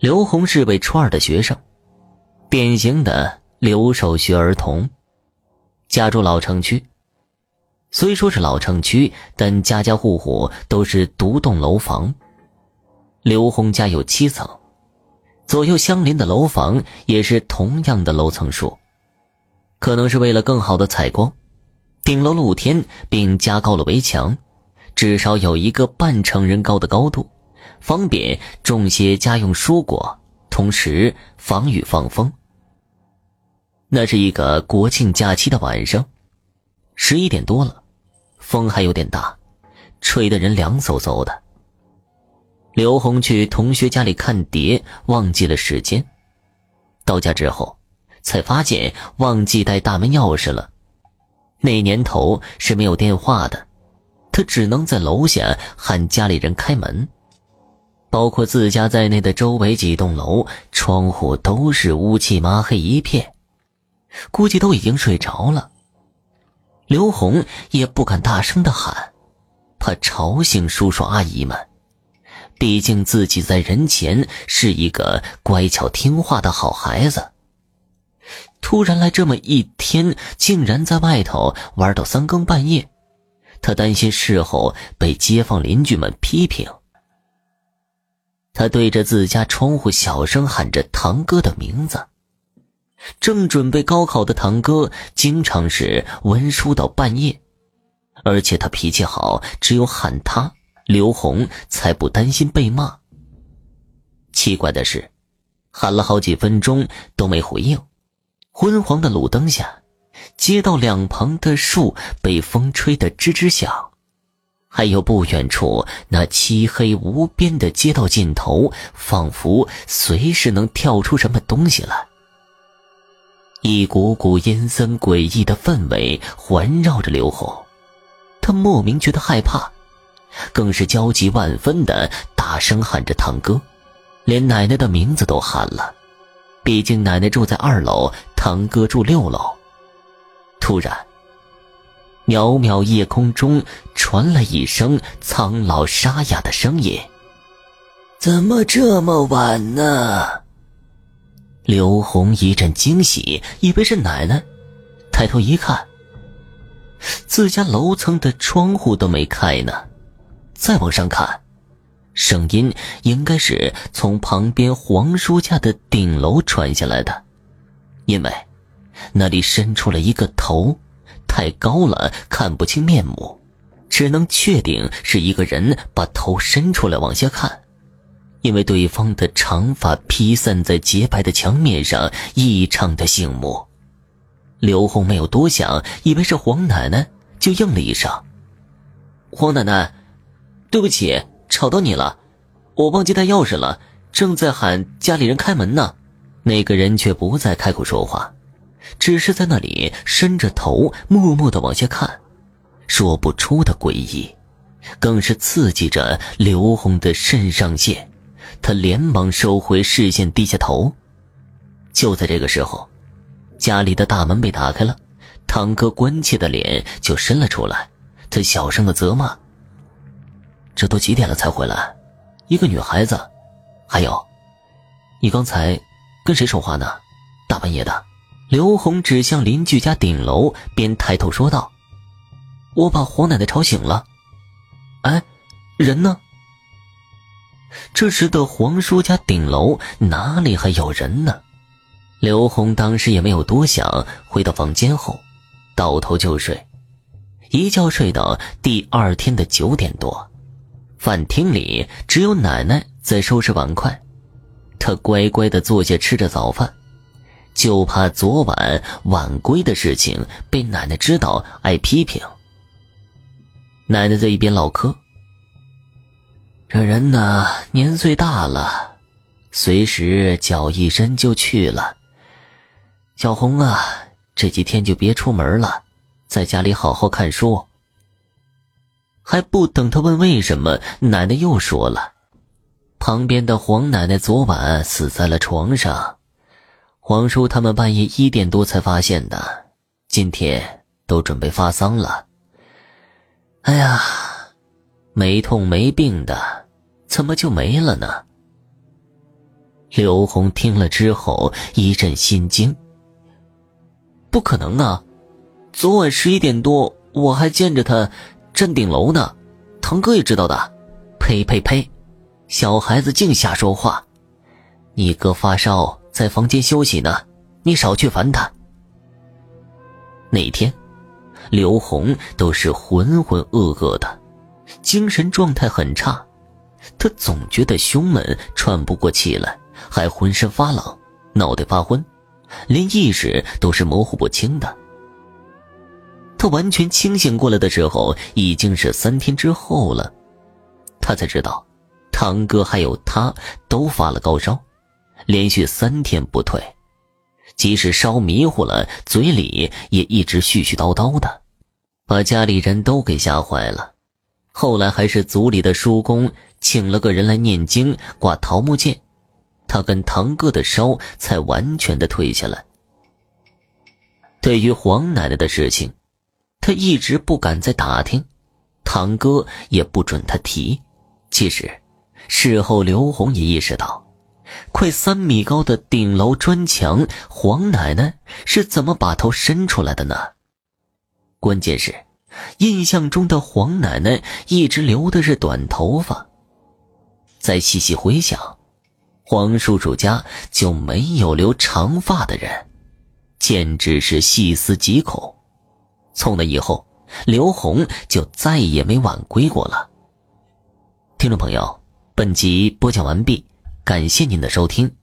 刘红是位初二的学生，典型的留守学儿童，家住老城区。虽说是老城区，但家家户户都是独栋楼房。刘红家有七层，左右相邻的楼房也是同样的楼层数。可能是为了更好的采光，顶楼露天，并加高了围墙，至少有一个半成人高的高度。方便种些家用蔬果，同时防雨防风。那是一个国庆假期的晚上，十一点多了，风还有点大，吹得人凉飕飕的。刘红去同学家里看碟，忘记了时间。到家之后，才发现忘记带大门钥匙了。那年头是没有电话的，他只能在楼下喊家里人开门。包括自家在内的周围几栋楼，窗户都是乌漆麻黑一片，估计都已经睡着了。刘红也不敢大声的喊，怕吵醒叔叔阿姨们。毕竟自己在人前是一个乖巧听话的好孩子，突然来这么一天，竟然在外头玩到三更半夜，他担心事后被街坊邻居们批评。他对着自家窗户小声喊着堂哥的名字。正准备高考的堂哥，经常是温书到半夜，而且他脾气好，只有喊他刘红才不担心被骂。奇怪的是，喊了好几分钟都没回应。昏黄的路灯下，街道两旁的树被风吹得吱吱响。还有不远处那漆黑无边的街道尽头，仿佛随时能跳出什么东西来。一股股阴森诡异的氛围环绕着刘红，他莫名觉得害怕，更是焦急万分的大声喊着堂哥，连奶奶的名字都喊了。毕竟奶奶住在二楼，堂哥住六楼。突然。渺渺夜空中传来一声苍老沙哑的声音：“怎么这么晚呢？”刘红一阵惊喜，以为是奶奶，抬头一看，自家楼层的窗户都没开呢。再往上看，声音应该是从旁边黄叔家的顶楼传下来的，因为那里伸出了一个头。太高了，看不清面目，只能确定是一个人把头伸出来往下看，因为对方的长发披散在洁白的墙面上，异常的醒目。刘红没有多想，以为是黄奶奶，就应了一声：“黄奶奶，对不起，吵到你了，我忘记带钥匙了，正在喊家里人开门呢。”那个人却不再开口说话。只是在那里伸着头，默默的往下看，说不出的诡异，更是刺激着刘红的肾上腺。他连忙收回视线，低下头。就在这个时候，家里的大门被打开了，堂哥关切的脸就伸了出来。他小声的责骂：“这都几点了才回来？一个女孩子，还有，你刚才跟谁说话呢？大半夜的。”刘红指向邻居家顶楼，边抬头说道：“我把黄奶奶吵醒了。哎，人呢？”这时的黄叔家顶楼哪里还有人呢？刘红当时也没有多想，回到房间后，倒头就睡，一觉睡到第二天的九点多。饭厅里只有奶奶在收拾碗筷，她乖乖的坐下吃着早饭。就怕昨晚晚归的事情被奶奶知道挨批评。奶奶在一边唠嗑：“这人呢，年岁大了，随时脚一伸就去了。小红啊，这几天就别出门了，在家里好好看书。”还不等他问为什么，奶奶又说了：“旁边的黄奶奶昨晚死在了床上。”王叔他们半夜一点多才发现的，今天都准备发丧了。哎呀，没痛没病的，怎么就没了呢？刘红听了之后一阵心惊。不可能啊！昨晚十一点多，我还见着他站顶楼呢。堂哥也知道的。呸呸呸！小孩子净瞎说话。你哥发烧，在房间休息呢，你少去烦他。那天，刘红都是浑浑噩噩的，精神状态很差。他总觉得胸闷，喘不过气来，还浑身发冷，脑袋发昏，连意识都是模糊不清的。他完全清醒过来的时候，已经是三天之后了。他才知道，堂哥还有他都发了高烧，连续三天不退，即使烧迷糊了，嘴里也一直絮絮叨叨的，把家里人都给吓坏了。后来还是族里的叔公。请了个人来念经，挂桃木剑，他跟堂哥的烧才完全的退下来。对于黄奶奶的事情，他一直不敢再打听，堂哥也不准他提。其实，事后刘红也意识到，快三米高的顶楼砖墙，黄奶奶是怎么把头伸出来的呢？关键是，印象中的黄奶奶一直留的是短头发。再细细回想，黄叔叔家就没有留长发的人，简直是细思极恐。从那以后，刘红就再也没晚归过了。听众朋友，本集播讲完毕，感谢您的收听。